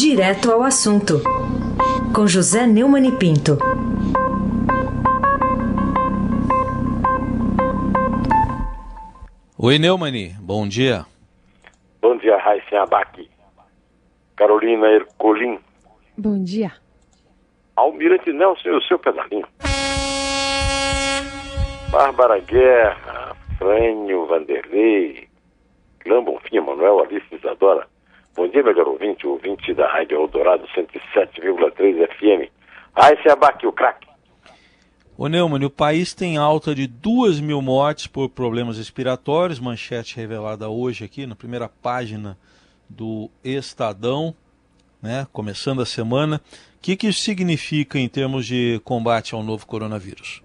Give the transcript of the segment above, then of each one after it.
Direto ao assunto, com José Neumann e Pinto. Oi, Neumani, bom dia. Bom dia, Raíssa Abac. Carolina Ercolim. Bom dia. Almirante Nelson e o seu pedalinho. Bárbara Guerra, Frânio Vanderlei, Clã Bonfim, Manuel Alice Isadora. Bom dia, melhor ouvinte, ouvinte da Rádio Eldorado 107,3 FM. Raíssa Abac, o craque. Ô Neumann, o país tem alta de 2 mil mortes por problemas respiratórios, manchete revelada hoje aqui na primeira página do Estadão, né, começando a semana. O que, que isso significa em termos de combate ao novo coronavírus?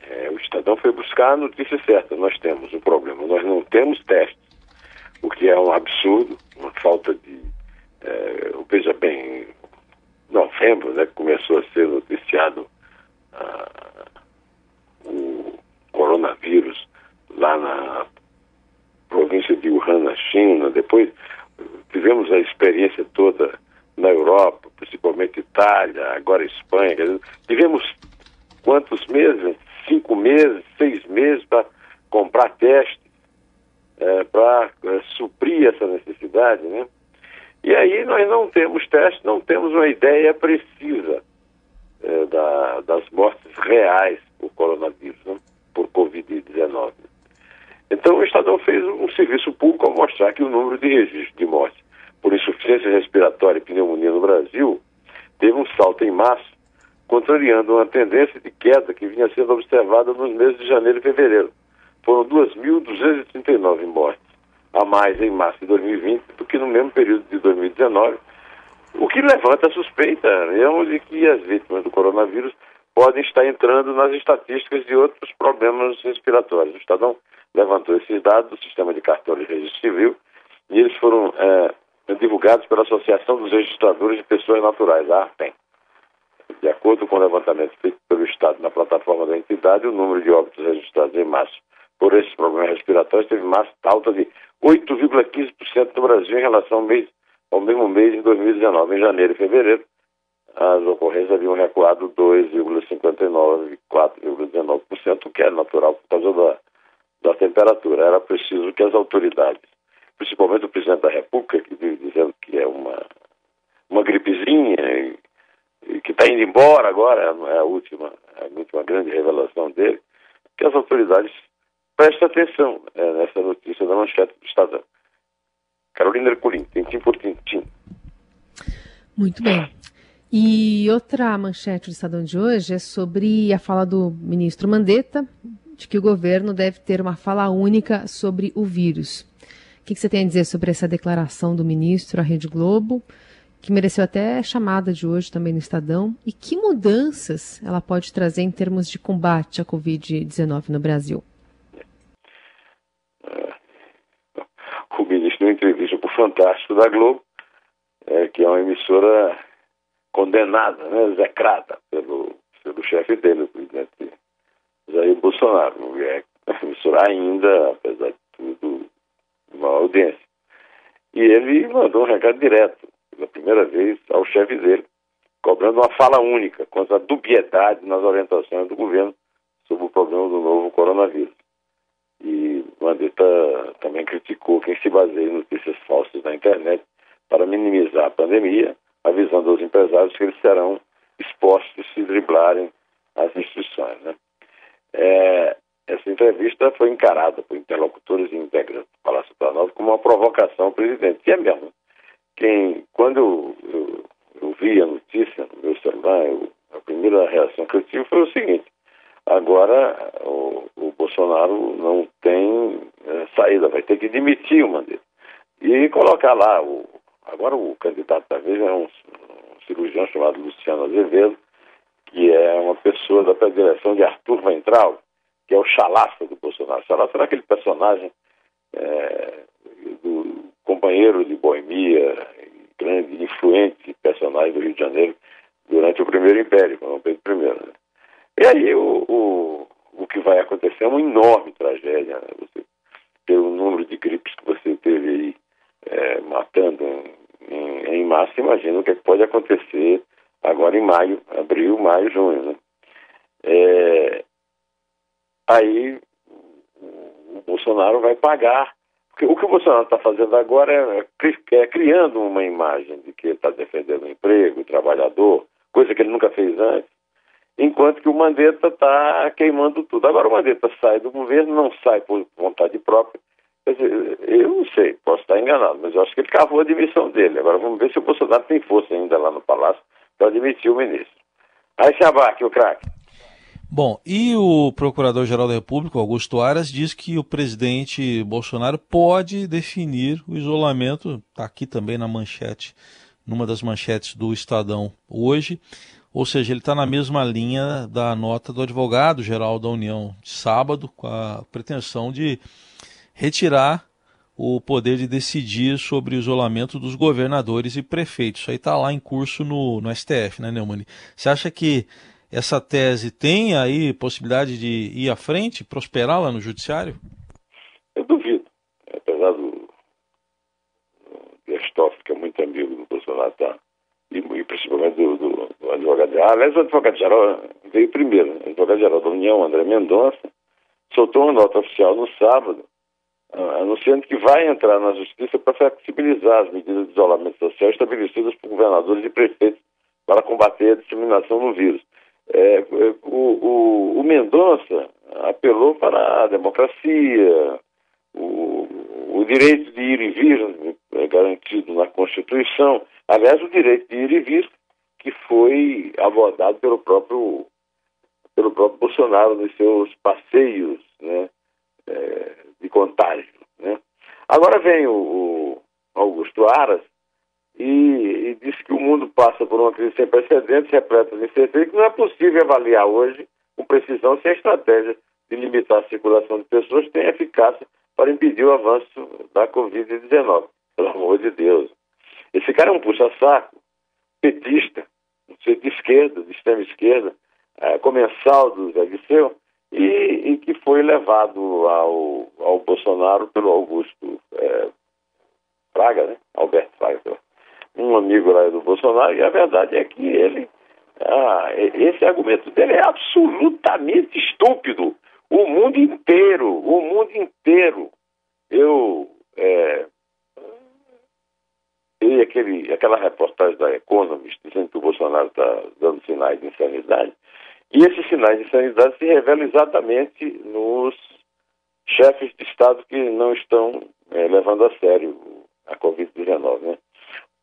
É, o Estadão foi buscar a notícia certa. Nós temos um problema, nós não temos testes, o que é um absurdo, uma falta de. É, veja bem, novembro, né, começou a ser noticiado ah, o coronavírus lá na província de Wuhan, na China. Depois tivemos a experiência toda na Europa, principalmente Itália, agora Espanha. Tivemos quantos meses? Cinco meses, seis meses para comprar testes, é, para é, suprir essa necessidade, né? E aí nós não temos testes, não temos uma ideia precisa é, da, das mortes reais por coronavírus, né? por Covid-19. Então o Estadão fez um serviço público ao mostrar que o número de registros de mortes por insuficiência respiratória e pneumonia no Brasil teve um salto em março, contrariando uma tendência de queda que vinha sendo observada nos meses de janeiro e fevereiro. Foram 2.239 mortes a mais em março de 2020 do que no mesmo período de 2019, o que levanta a suspeita mesmo de que as vítimas do coronavírus podem estar entrando nas estatísticas de outros problemas respiratórios. O Estadão levantou esses dados do sistema de cartório de registro civil e eles foram é, divulgados pela Associação dos Registradores de Pessoas Naturais, a ARPEN. De acordo com o levantamento feito pelo Estado na plataforma da entidade, o número de óbitos registrados em março por esses problemas respiratórios teve massa alta de 8,15% no Brasil em relação ao, mês, ao mesmo mês de 2019. Em janeiro e fevereiro, as ocorrências haviam recuado 2,59% e 4,19%, o que é natural por causa da, da temperatura. Era preciso que as autoridades, principalmente o presidente da República, que vive dizendo que é uma, uma gripezinha e, e que está indo embora agora, é a última, a última grande revelação dele, que as autoridades Preste atenção é, nessa notícia da manchete do Estadão. Carolina Ercolim, tintim por tintim. Muito bem. E outra manchete do Estadão de hoje é sobre a fala do ministro Mandetta, de que o governo deve ter uma fala única sobre o vírus. O que, que você tem a dizer sobre essa declaração do ministro à Rede Globo, que mereceu até chamada de hoje também no Estadão, e que mudanças ela pode trazer em termos de combate à Covid-19 no Brasil? Deu entrevista para o Fantástico da Globo, é, que é uma emissora condenada, né, execrada pelo, pelo chefe dele, o presidente Jair Bolsonaro. É uma emissora ainda, apesar de tudo, uma audiência. E ele mandou um recado direto, pela primeira vez, ao chefe dele, cobrando uma fala única contra a dubiedade nas orientações do governo sobre o problema do novo coronavírus. E Mandetta também criticou quem se baseia em notícias falsas na internet para minimizar a pandemia, avisando aos empresários que eles serão expostos se driblarem as instituições. Né? É, essa entrevista foi encarada por interlocutores e integrantes do Palácio Planalto como uma provocação ao presidente. E é mesmo. Quem, quando eu, eu, vi a notícia no meu celular, eu, a primeira reação que eu tive foi o seguinte: Agora, o, o Bolsonaro não tem é, saída, vai ter que demitir o Mandetta. E colocar lá, o, agora o candidato da vez é um, um cirurgião chamado Luciano Azevedo, que é uma pessoa da predileção de Arthur Ventral, que é o chalaça do Bolsonaro. Chalaça era aquele personagem é, do companheiro de boemia, grande, influente personagem do Rio de Janeiro durante o primeiro império, com o Pedro I. Né? E aí o, o, o que vai acontecer é uma enorme tragédia. Né? Você ter o número de gripes que você teve aí é, matando em, em em março, imagina o que pode acontecer agora em maio, abril, maio, junho. Né? É, aí o Bolsonaro vai pagar. Porque o que o Bolsonaro está fazendo agora é, é, criando uma imagem de que ele está defendendo o emprego, o trabalhador, coisa que ele nunca fez antes, enquanto que o Mandetta está queimando tudo. Agora o Mandetta sai do governo, não sai por vontade própria. Eu não sei, posso estar enganado, mas eu acho que ele cavou a demissão dele. Agora vamos ver se o Bolsonaro tem força ainda lá no Palácio para demitir o ministro. Aí se abaque o craque. Bom, e o Procurador-Geral da República, Augusto Aras, diz que o presidente Bolsonaro pode definir o isolamento, está aqui também na manchete, numa das manchetes do Estadão hoje, ou seja, ele está na mesma linha da nota do advogado-geral da União de sábado, com a pretensão de retirar o poder de decidir sobre o isolamento dos governadores e prefeitos. Isso aí está lá em curso no, no STF, né, Neumann? Você acha que essa tese tem aí possibilidade de ir à frente, prosperar lá no judiciário? Eu duvido. Apesar do, do que é muito amigo do Bolsonaro, tá? e, e principalmente do, do, do advogado-geral. Aliás, o advogado-geral veio primeiro. O advogado-geral da União, André Mendonça, soltou uma nota oficial no sábado, anunciando que vai entrar na justiça para flexibilizar as medidas de isolamento social estabelecidas por governadores e prefeitos para combater a disseminação do vírus. É, é, o, o, o Mendonça apelou para a democracia, o, o direito de ir e vir é garantido na Constituição. Aliás, o direito de ir e vir que foi abordado pelo próprio pelo próprio Bolsonaro nos seus passeios né, é, de contágio. Né. Agora vem o, o Augusto Aras e, e disse que o mundo passa por uma crise sem precedentes, repleta de incerteza, que não é possível avaliar hoje com precisão se a estratégia de limitar a circulação de pessoas tem eficácia para impedir o avanço da Covid-19. Pelo amor de Deus. Esse cara é um puxa-saco, petista, de esquerda, de extrema esquerda, é, comensal do Zé Disseu, e, e, que foi levado ao, ao Bolsonaro pelo Augusto é, Fraga, né? Alberto Fraga, um amigo lá do Bolsonaro, e a verdade é que ele, ah, esse argumento dele é absolutamente estúpido. O mundo inteiro, o mundo inteiro. Eu é, e aquele, aquela reportagem da Economist dizendo que o Bolsonaro está dando sinais de insanidade. E esses sinais de insanidade se revelam exatamente nos chefes de Estado que não estão é, levando a sério a Covid-19. Né?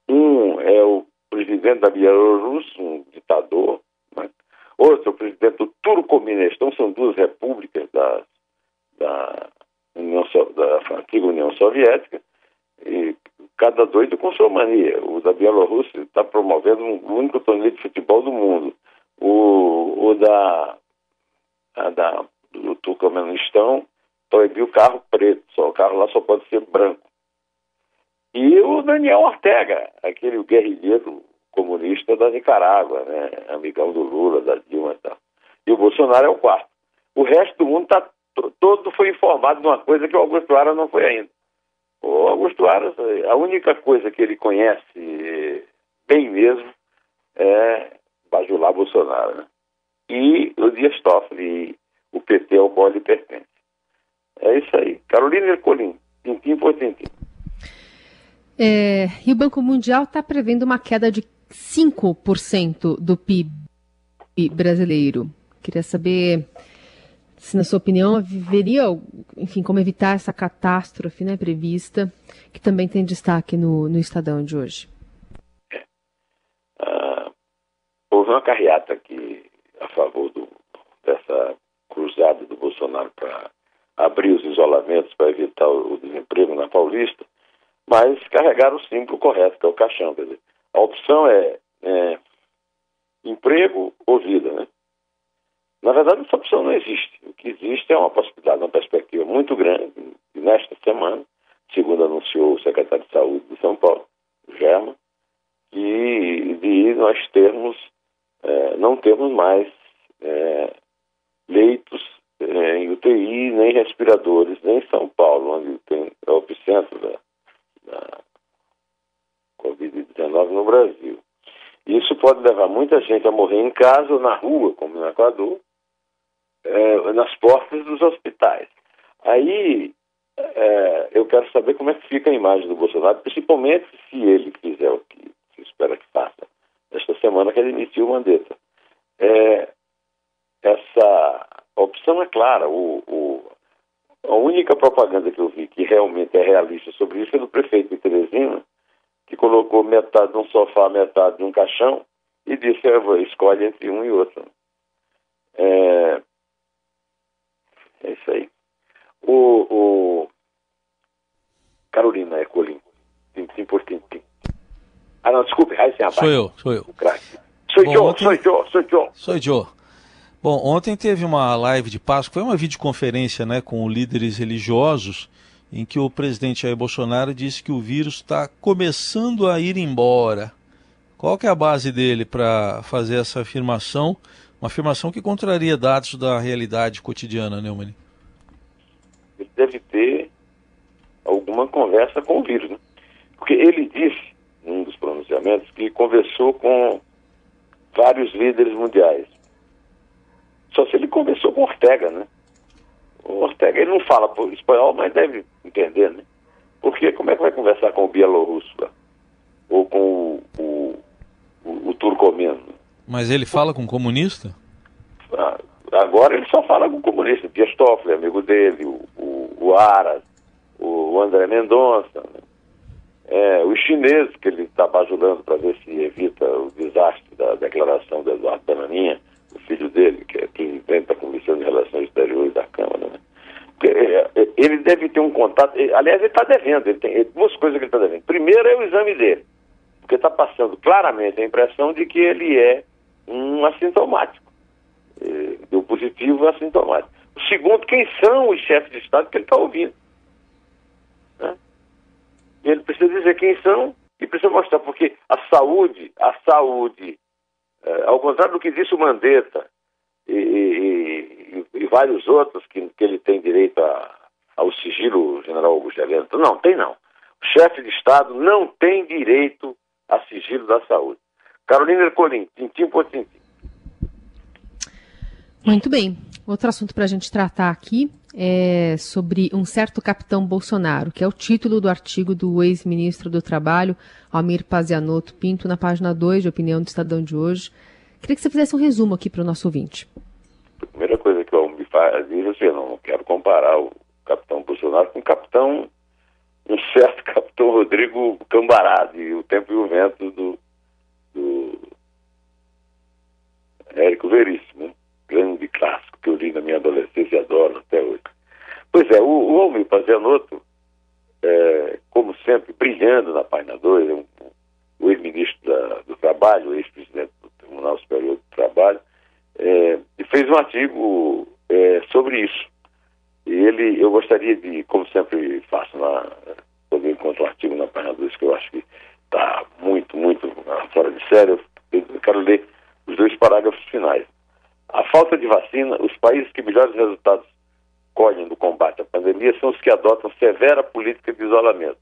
Um é o presidente da Bielorrússia, um ditador, né? outro é o presidente do Turcomenistão, são duas repúblicas da, da, União, da antiga União Soviética, e cada doido com sua mania. O da Bielorrússia está promovendo o único torneio de futebol do mundo. O, o da, da do Turcomenistão proibiu carro preto, só o carro lá só pode ser branco. E o Daniel Ortega, aquele guerrilheiro comunista da Nicarágua, né? amigão do Lula, da Dilma e tal. E o Bolsonaro é o quarto. O resto do mundo tá, todo foi informado de uma coisa que o Augusto Ara não foi ainda. O Augusto Aras, a única coisa que ele conhece bem mesmo é bajular Bolsonaro. Né? E o Dias Toffoli, o PT ao qual ele pertence. É isso aí. Carolina Ercolim, tintim por tintim. É, e o Banco Mundial está prevendo uma queda de 5% do PIB brasileiro. Queria saber se, na sua opinião, haveria, enfim, como evitar essa catástrofe né, prevista, que também tem destaque no, no Estadão de hoje. É. Ah, houve uma carreata aqui a favor do, dessa cruzada do Bolsonaro para abrir os isolamentos para evitar o, desemprego na Paulista, mas carregaram o símbolo correto, que é o caixão. Quer dizer, a opção é, é emprego ou vida, né? Na verdade, essa opção não existe. O que existe é uma possibilidade, uma perspectiva muito grande. E nesta semana, segundo anunciou o secretário de Saúde de São Paulo, Germa, que de nós termos, é, não temos mais é, leitos é, em UTI, nem respiradores, nem em São Paulo, onde tem é o epicentro da, da Covid-19, pode levar muita gente a morrer em casa ou na rua, como no Equador, é, nas portas dos hospitais. Aí é, eu quero saber como é que fica a imagem do Bolsonaro, principalmente se ele fizer o que se espera que faça esta semana, que ele inicie o Mandetta. É, essa opção é clara. O, o, a única propaganda que eu vi que realmente é realista sobre isso é do prefeito de Teresina, que colocou metade de um sofá, metade de um caixão e disse: escolhe entre um e outro. É, é isso aí. O, o Carolina Ecolim, tintim por tintim. Ah, não, desculpe, aí sem Sou eu, sou eu. Sou eu, ontem... sou eu, sou eu. Sou eu. Bom, ontem teve uma live de Páscoa, foi uma videoconferência né, com líderes religiosos, em que o presidente Jair Bolsonaro disse que o vírus está começando a ir embora. Qual que é a base dele para fazer essa afirmação? Uma afirmação que contraria dados da realidade cotidiana, Neumann? Ele deve ter alguma conversa com o vírus, né? Porque ele disse, num dos pronunciamentos, que conversou com vários líderes mundiais. Só se ele conversou com Ortega, né? O Ortega, ele não fala espanhol, mas deve entender, né? Porque como é que vai conversar com o bielorrusso lá? Ou com o, o, o, o turcomeno? Mas ele fala com comunista? Ah, agora ele só fala com comunista. Dias Toffoli, amigo dele, o, o, o Aras, o André Mendonça, né? É, os chineses que ele está bajulando para ver se evita o desastre da declaração do Eduardo Bananinha, o filho dele, que é presidente da Comissão de Relações Exteriores da Câmara. Né? É, é, ele deve ter um contato, aliás, ele está devendo, ele tem duas coisas que ele está devendo. Primeiro é o exame dele, porque está passando claramente a impressão de que ele é um assintomático, é, deu positivo assintomático. O segundo, quem são os chefes de Estado que ele está ouvindo. Ele precisa dizer quem são e precisa mostrar, porque a saúde, a saúde, é, ao contrário do que disse o Mandetta e, e, e, e vários outros que, que, ele tem direito a, ao sigilo general Augusto Heleno, não, tem não. O chefe de Estado não tem direito a sigilo da saúde. Carolina Ercolim, tintim por tintim. Muito bem. Outro assunto para a gente tratar aqui é sobre um certo capitão Bolsonaro, que é o título do artigo do ex-ministro do Trabalho, Almir Pazianotto Pinto, na página 2 de Opinião do Estadão de hoje. Queria que você fizesse um resumo aqui para o nosso ouvinte. A primeira coisa que o Almir faz, diz assim, não quero comparar o capitão Bolsonaro com o capitão, um certo capitão Rodrigo Cambará, e o tempo e o vento do, do Érico Veríssimo, né? grande clássico que eu li na minha adolescência e adoro até hoje. Pois é, o, o Almir Pazianotto, é, como sempre, brilhando na página 2, é um, o ex-ministro do Trabalho, ex-presidente do Tribunal Superior do Trabalho, é, fez um artigo é, sobre isso. E ele, eu gostaria de, como sempre faço, na, quando eu encontro um artigo na página 2, que eu acho que está muito, muito fora de sério, eu quero ler os dois parágrafos finais. A falta de vacina, os países que melhores resultados colhem no combate à pandemia são os que adotam severa política de isolamento.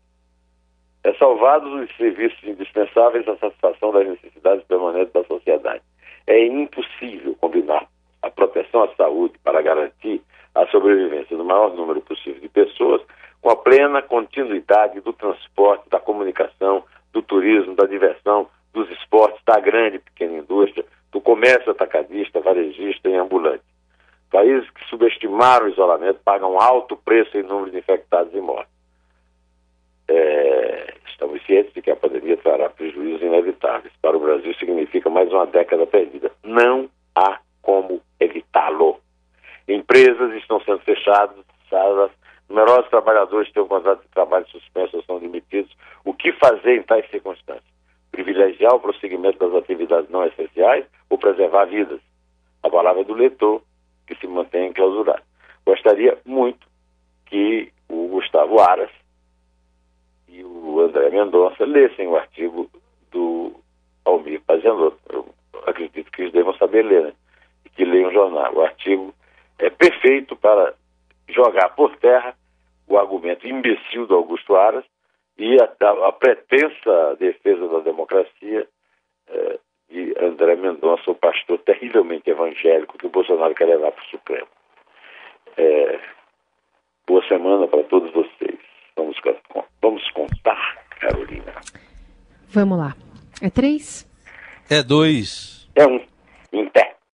É salvados os serviços indispensáveis à satisfação das necessidades permanentes da sociedade. É impossível combinar a proteção à saúde para garantir a sobrevivência do maior número possível de pessoas com a plena continuidade do transporte, da comunicação, do turismo, da diversão, dos esportes, da grande e pequena indústria, do comércio atacadista, varejista e ambulante. Países que subestimaram o isolamento pagam alto preço em número de infectados e mortos. É, estamos cientes de que a pandemia trará prejuízos inevitáveis. Para o Brasil, significa mais uma década perdida. Não há como evitá-lo. Empresas estão sendo fechadas, numerosos trabalhadores têm o contrato de trabalho suspenso ou são demitidos. O que fazer em tais circunstâncias? Privilegiar o prosseguimento das atividades não essenciais ou preservar vidas? A palavra do leitor, que se mantém enclausurado. Gostaria muito que o Gustavo Aras e o André Mendonça lessem o artigo do Almir Pazianotto. Eu acredito que eles devam saber ler, né? E que leiam o jornal. O artigo é perfeito para jogar por terra o argumento imbecil do Augusto Aras e a, a, a pretensa defesa da democracia eh, de André Mendonça, o pastor terrivelmente evangélico que o Bolsonaro quer levar para o Supremo. É, boa semana para todos vocês. Vamos, vamos contar, Carolina. Vamos lá. É três? É dois. É um. Em pé.